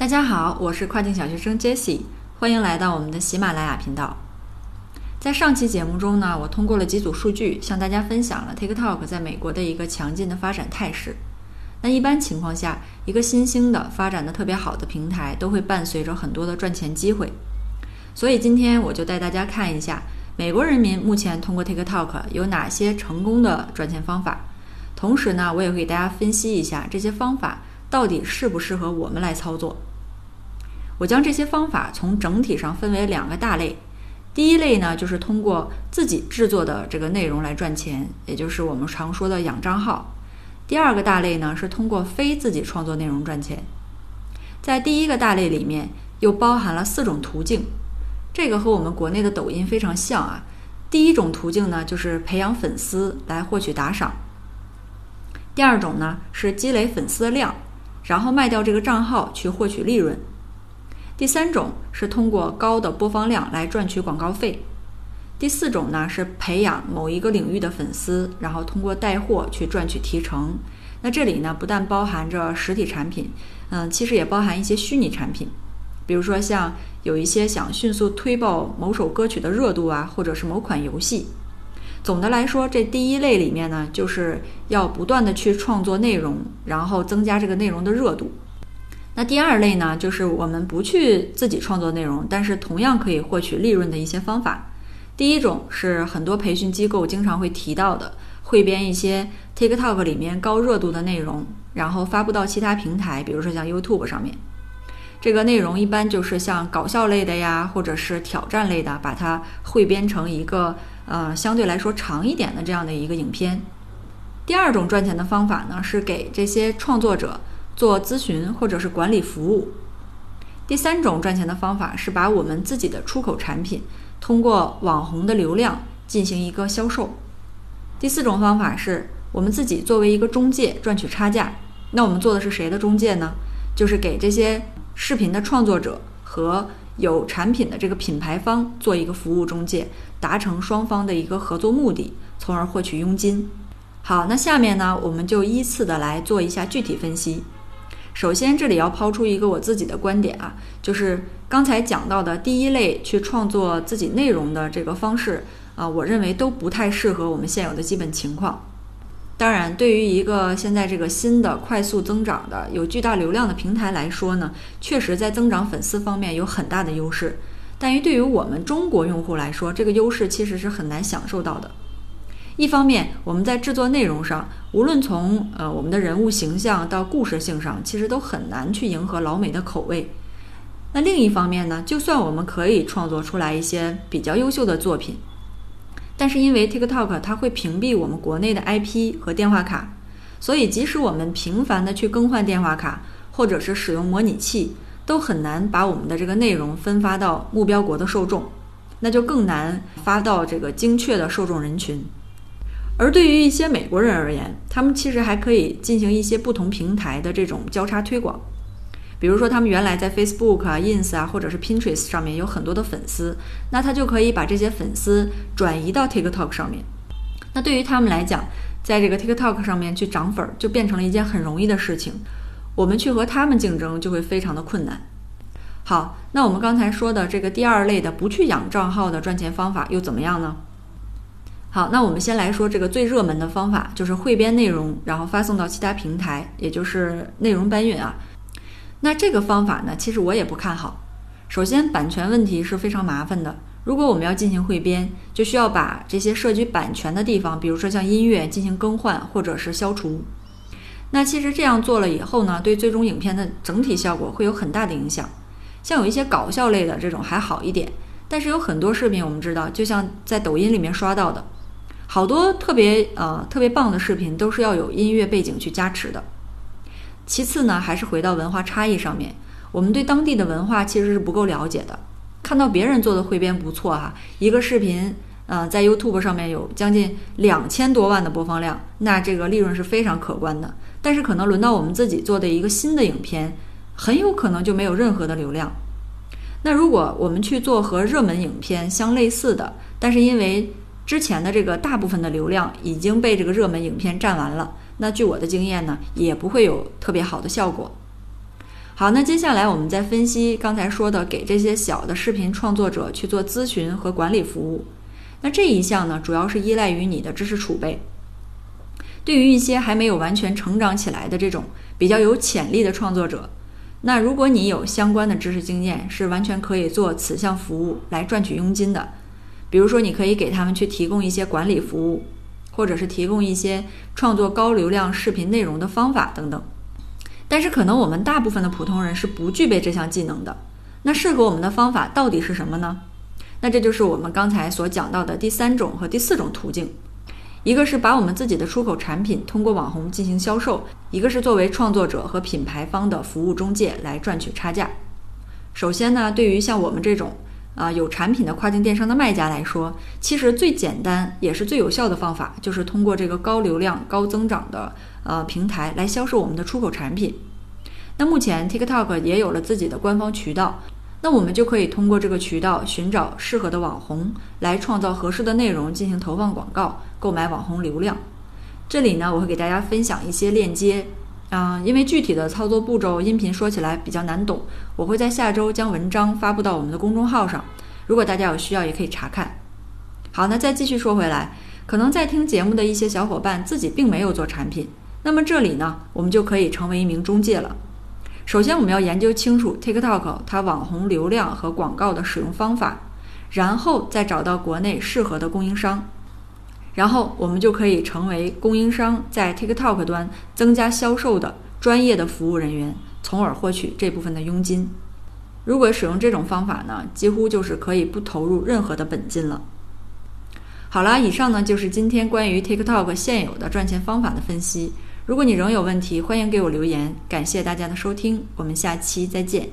大家好，我是跨境小学生 Jesse，欢迎来到我们的喜马拉雅频道。在上期节目中呢，我通过了几组数据，向大家分享了 TikTok 在美国的一个强劲的发展态势。那一般情况下，一个新兴的、发展的特别好的平台，都会伴随着很多的赚钱机会。所以今天我就带大家看一下，美国人民目前通过 TikTok 有哪些成功的赚钱方法。同时呢，我也会给大家分析一下这些方法到底适不适合我们来操作。我将这些方法从整体上分为两个大类，第一类呢就是通过自己制作的这个内容来赚钱，也就是我们常说的养账号。第二个大类呢是通过非自己创作内容赚钱。在第一个大类里面又包含了四种途径，这个和我们国内的抖音非常像啊。第一种途径呢就是培养粉丝来获取打赏，第二种呢是积累粉丝的量，然后卖掉这个账号去获取利润。第三种是通过高的播放量来赚取广告费，第四种呢是培养某一个领域的粉丝，然后通过带货去赚取提成。那这里呢不但包含着实体产品，嗯，其实也包含一些虚拟产品，比如说像有一些想迅速推爆某首歌曲的热度啊，或者是某款游戏。总的来说，这第一类里面呢，就是要不断的去创作内容，然后增加这个内容的热度。那第二类呢，就是我们不去自己创作内容，但是同样可以获取利润的一些方法。第一种是很多培训机构经常会提到的，汇编一些 TikTok 里面高热度的内容，然后发布到其他平台，比如说像 YouTube 上面。这个内容一般就是像搞笑类的呀，或者是挑战类的，把它汇编成一个呃相对来说长一点的这样的一个影片。第二种赚钱的方法呢，是给这些创作者。做咨询或者是管理服务。第三种赚钱的方法是把我们自己的出口产品通过网红的流量进行一个销售。第四种方法是我们自己作为一个中介赚取差价。那我们做的是谁的中介呢？就是给这些视频的创作者和有产品的这个品牌方做一个服务中介，达成双方的一个合作目的，从而获取佣金。好，那下面呢，我们就依次的来做一下具体分析。首先，这里要抛出一个我自己的观点啊，就是刚才讲到的第一类去创作自己内容的这个方式啊，我认为都不太适合我们现有的基本情况。当然，对于一个现在这个新的快速增长的有巨大流量的平台来说呢，确实在增长粉丝方面有很大的优势。但于对于我们中国用户来说，这个优势其实是很难享受到的。一方面，我们在制作内容上，无论从呃我们的人物形象到故事性上，其实都很难去迎合老美的口味。那另一方面呢，就算我们可以创作出来一些比较优秀的作品，但是因为 TikTok 它会屏蔽我们国内的 IP 和电话卡，所以即使我们频繁的去更换电话卡，或者是使用模拟器，都很难把我们的这个内容分发到目标国的受众，那就更难发到这个精确的受众人群。而对于一些美国人而言，他们其实还可以进行一些不同平台的这种交叉推广。比如说，他们原来在 Facebook 啊、Ins 啊，或者是 Pinterest 上面有很多的粉丝，那他就可以把这些粉丝转移到 TikTok 上面。那对于他们来讲，在这个 TikTok 上面去涨粉儿，就变成了一件很容易的事情。我们去和他们竞争，就会非常的困难。好，那我们刚才说的这个第二类的不去养账号的赚钱方法又怎么样呢？好，那我们先来说这个最热门的方法，就是汇编内容，然后发送到其他平台，也就是内容搬运啊。那这个方法呢，其实我也不看好。首先，版权问题是非常麻烦的。如果我们要进行汇编，就需要把这些涉及版权的地方，比如说像音乐进行更换或者是消除。那其实这样做了以后呢，对最终影片的整体效果会有很大的影响。像有一些搞笑类的这种还好一点，但是有很多视频，我们知道，就像在抖音里面刷到的。好多特别呃特别棒的视频都是要有音乐背景去加持的。其次呢，还是回到文化差异上面，我们对当地的文化其实是不够了解的。看到别人做的汇编不错哈，一个视频呃在 YouTube 上面有将近两千多万的播放量，那这个利润是非常可观的。但是可能轮到我们自己做的一个新的影片，很有可能就没有任何的流量。那如果我们去做和热门影片相类似的，但是因为之前的这个大部分的流量已经被这个热门影片占完了，那据我的经验呢，也不会有特别好的效果。好，那接下来我们再分析刚才说的，给这些小的视频创作者去做咨询和管理服务。那这一项呢，主要是依赖于你的知识储备。对于一些还没有完全成长起来的这种比较有潜力的创作者，那如果你有相关的知识经验，是完全可以做此项服务来赚取佣金的。比如说，你可以给他们去提供一些管理服务，或者是提供一些创作高流量视频内容的方法等等。但是可能我们大部分的普通人是不具备这项技能的。那适合我们的方法到底是什么呢？那这就是我们刚才所讲到的第三种和第四种途径。一个是把我们自己的出口产品通过网红进行销售，一个是作为创作者和品牌方的服务中介来赚取差价。首先呢，对于像我们这种啊有产品的跨境电商的卖家来说，其实最简单也是最有效的方法，就是通过这个高流量、高增长的。呃，平台来销售我们的出口产品。那目前 TikTok 也有了自己的官方渠道，那我们就可以通过这个渠道寻找适合的网红，来创造合适的内容进行投放广告，购买网红流量。这里呢，我会给大家分享一些链接啊，因为具体的操作步骤音频说起来比较难懂，我会在下周将文章发布到我们的公众号上，如果大家有需要也可以查看。好，那再继续说回来，可能在听节目的一些小伙伴自己并没有做产品。那么这里呢，我们就可以成为一名中介了。首先，我们要研究清楚 TikTok 它网红流量和广告的使用方法，然后再找到国内适合的供应商，然后我们就可以成为供应商在 TikTok 端增加销售的专业的服务人员，从而获取这部分的佣金。如果使用这种方法呢，几乎就是可以不投入任何的本金了。好了，以上呢就是今天关于 TikTok 现有的赚钱方法的分析。如果你仍有问题，欢迎给我留言。感谢大家的收听，我们下期再见。